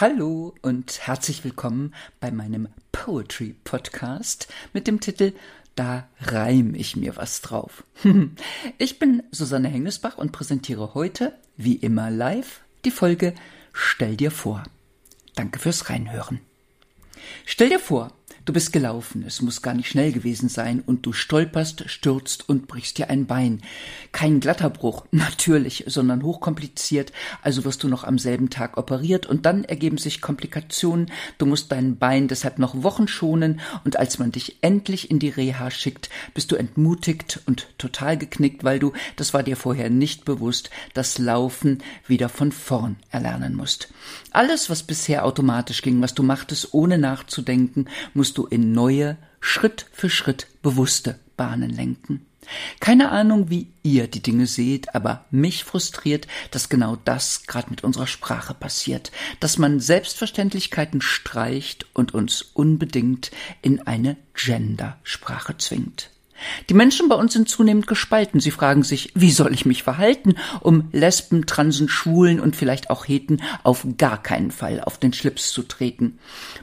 Hallo und herzlich willkommen bei meinem Poetry Podcast mit dem Titel Da reim ich mir was drauf. Ich bin Susanne Hengesbach und präsentiere heute, wie immer live, die Folge Stell dir vor. Danke fürs Reinhören. Stell dir vor, Du bist gelaufen, es muss gar nicht schnell gewesen sein, und du stolperst, stürzt und brichst dir ein Bein. Kein glatter Bruch, natürlich, sondern hochkompliziert, also wirst du noch am selben Tag operiert, und dann ergeben sich Komplikationen, du musst dein Bein deshalb noch Wochen schonen, und als man dich endlich in die Reha schickt, bist du entmutigt und total geknickt, weil du, das war dir vorher nicht bewusst, das Laufen wieder von vorn erlernen musst. Alles, was bisher automatisch ging, was du machtest, ohne nachzudenken, musst du in neue, Schritt für Schritt bewusste Bahnen lenken. Keine Ahnung, wie ihr die Dinge seht, aber mich frustriert, dass genau das gerade mit unserer Sprache passiert, dass man Selbstverständlichkeiten streicht und uns unbedingt in eine Gendersprache zwingt. Die Menschen bei uns sind zunehmend gespalten. Sie fragen sich, wie soll ich mich verhalten, um Lesben, Transen, Schwulen und vielleicht auch Heten auf gar keinen Fall auf den Schlips zu treten.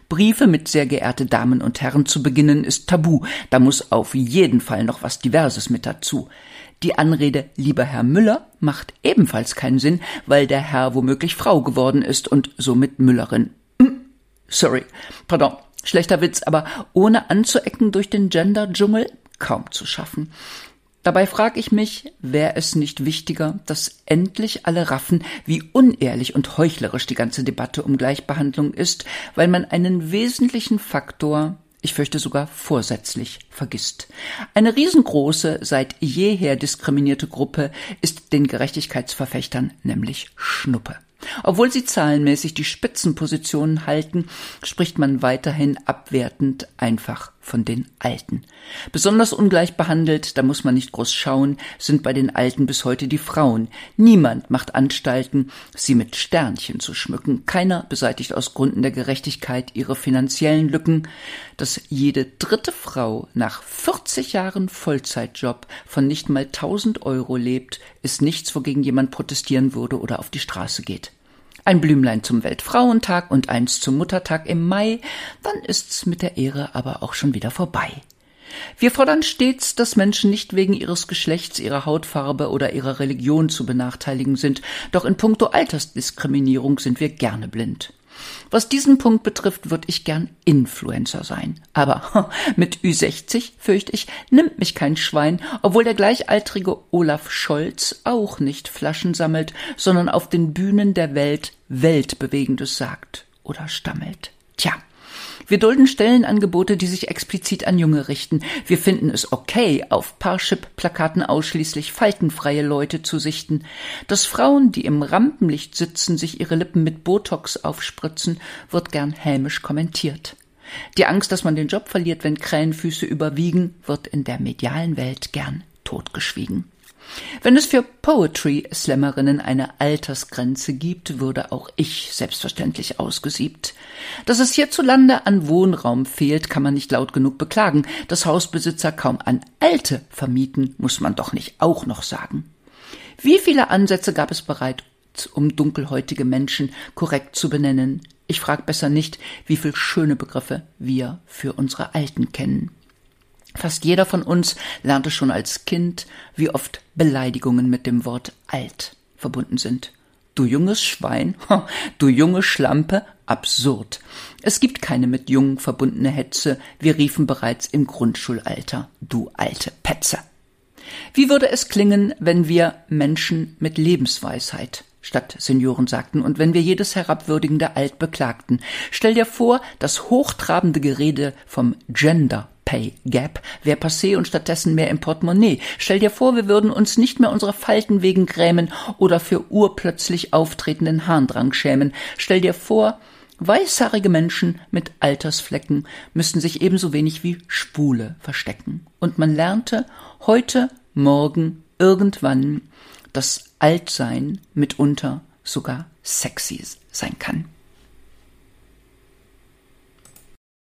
Briefe mit sehr geehrte Damen und Herren zu beginnen ist tabu. Da muss auf jeden Fall noch was Diverses mit dazu. Die Anrede lieber Herr Müller macht ebenfalls keinen Sinn, weil der Herr womöglich Frau geworden ist und somit Müllerin. Hm, sorry, pardon, schlechter Witz, aber ohne anzuecken durch den Gender-Dschungel kaum zu schaffen. Dabei frage ich mich, wäre es nicht wichtiger, dass endlich alle raffen, wie unehrlich und heuchlerisch die ganze Debatte um Gleichbehandlung ist, weil man einen wesentlichen Faktor, ich fürchte sogar vorsätzlich, vergisst. Eine riesengroße, seit jeher diskriminierte Gruppe ist den Gerechtigkeitsverfechtern nämlich Schnuppe. Obwohl sie zahlenmäßig die Spitzenpositionen halten, spricht man weiterhin abwertend einfach von den Alten. Besonders ungleich behandelt, da muss man nicht groß schauen, sind bei den Alten bis heute die Frauen. Niemand macht Anstalten, sie mit Sternchen zu schmücken. Keiner beseitigt aus Gründen der Gerechtigkeit ihre finanziellen Lücken. Dass jede dritte Frau nach 40 Jahren Vollzeitjob von nicht mal 1000 Euro lebt, ist nichts, wogegen jemand protestieren würde oder auf die Straße geht ein Blümlein zum Weltfrauentag und eins zum Muttertag im Mai, dann ist's mit der Ehre aber auch schon wieder vorbei. Wir fordern stets, dass Menschen nicht wegen ihres Geschlechts, ihrer Hautfarbe oder ihrer Religion zu benachteiligen sind, doch in puncto Altersdiskriminierung sind wir gerne blind. Was diesen Punkt betrifft, würde ich gern Influencer sein. Aber mit Ü60, fürchte ich, nimmt mich kein Schwein, obwohl der gleichaltrige Olaf Scholz auch nicht Flaschen sammelt, sondern auf den Bühnen der Welt Weltbewegendes sagt oder stammelt. Tja, wir dulden Stellenangebote, die sich explizit an Junge richten. Wir finden es okay, auf Parship-Plakaten ausschließlich faltenfreie Leute zu sichten. Dass Frauen, die im Rampenlicht sitzen, sich ihre Lippen mit Botox aufspritzen, wird gern hämisch kommentiert. Die Angst, dass man den Job verliert, wenn Krähenfüße überwiegen, wird in der medialen Welt gern totgeschwiegen. Wenn es für Poetry-Slammerinnen eine Altersgrenze gibt, würde auch ich selbstverständlich ausgesiebt. Dass es hierzulande an Wohnraum fehlt, kann man nicht laut genug beklagen. Dass Hausbesitzer kaum an Alte vermieten, muss man doch nicht auch noch sagen. Wie viele Ansätze gab es bereits, um dunkelhäutige Menschen korrekt zu benennen? Ich frag besser nicht, wie viel schöne Begriffe wir für unsere Alten kennen. Fast jeder von uns lernte schon als Kind, wie oft Beleidigungen mit dem Wort alt verbunden sind. Du junges Schwein, du junge Schlampe, absurd. Es gibt keine mit jung verbundene Hetze, wir riefen bereits im Grundschulalter, du alte Petze. Wie würde es klingen, wenn wir Menschen mit Lebensweisheit statt Senioren sagten, und wenn wir jedes herabwürdigende Alt beklagten. Stell dir vor, das hochtrabende Gerede vom Gender Pay Gap wäre passé und stattdessen mehr im Portemonnaie. Stell dir vor, wir würden uns nicht mehr unserer Falten wegen grämen oder für urplötzlich auftretenden Harndrang schämen. Stell dir vor, weißhaarige Menschen mit Altersflecken müssten sich ebenso wenig wie Spule verstecken. Und man lernte heute, morgen, irgendwann, dass Altsein mitunter sogar sexy sein kann.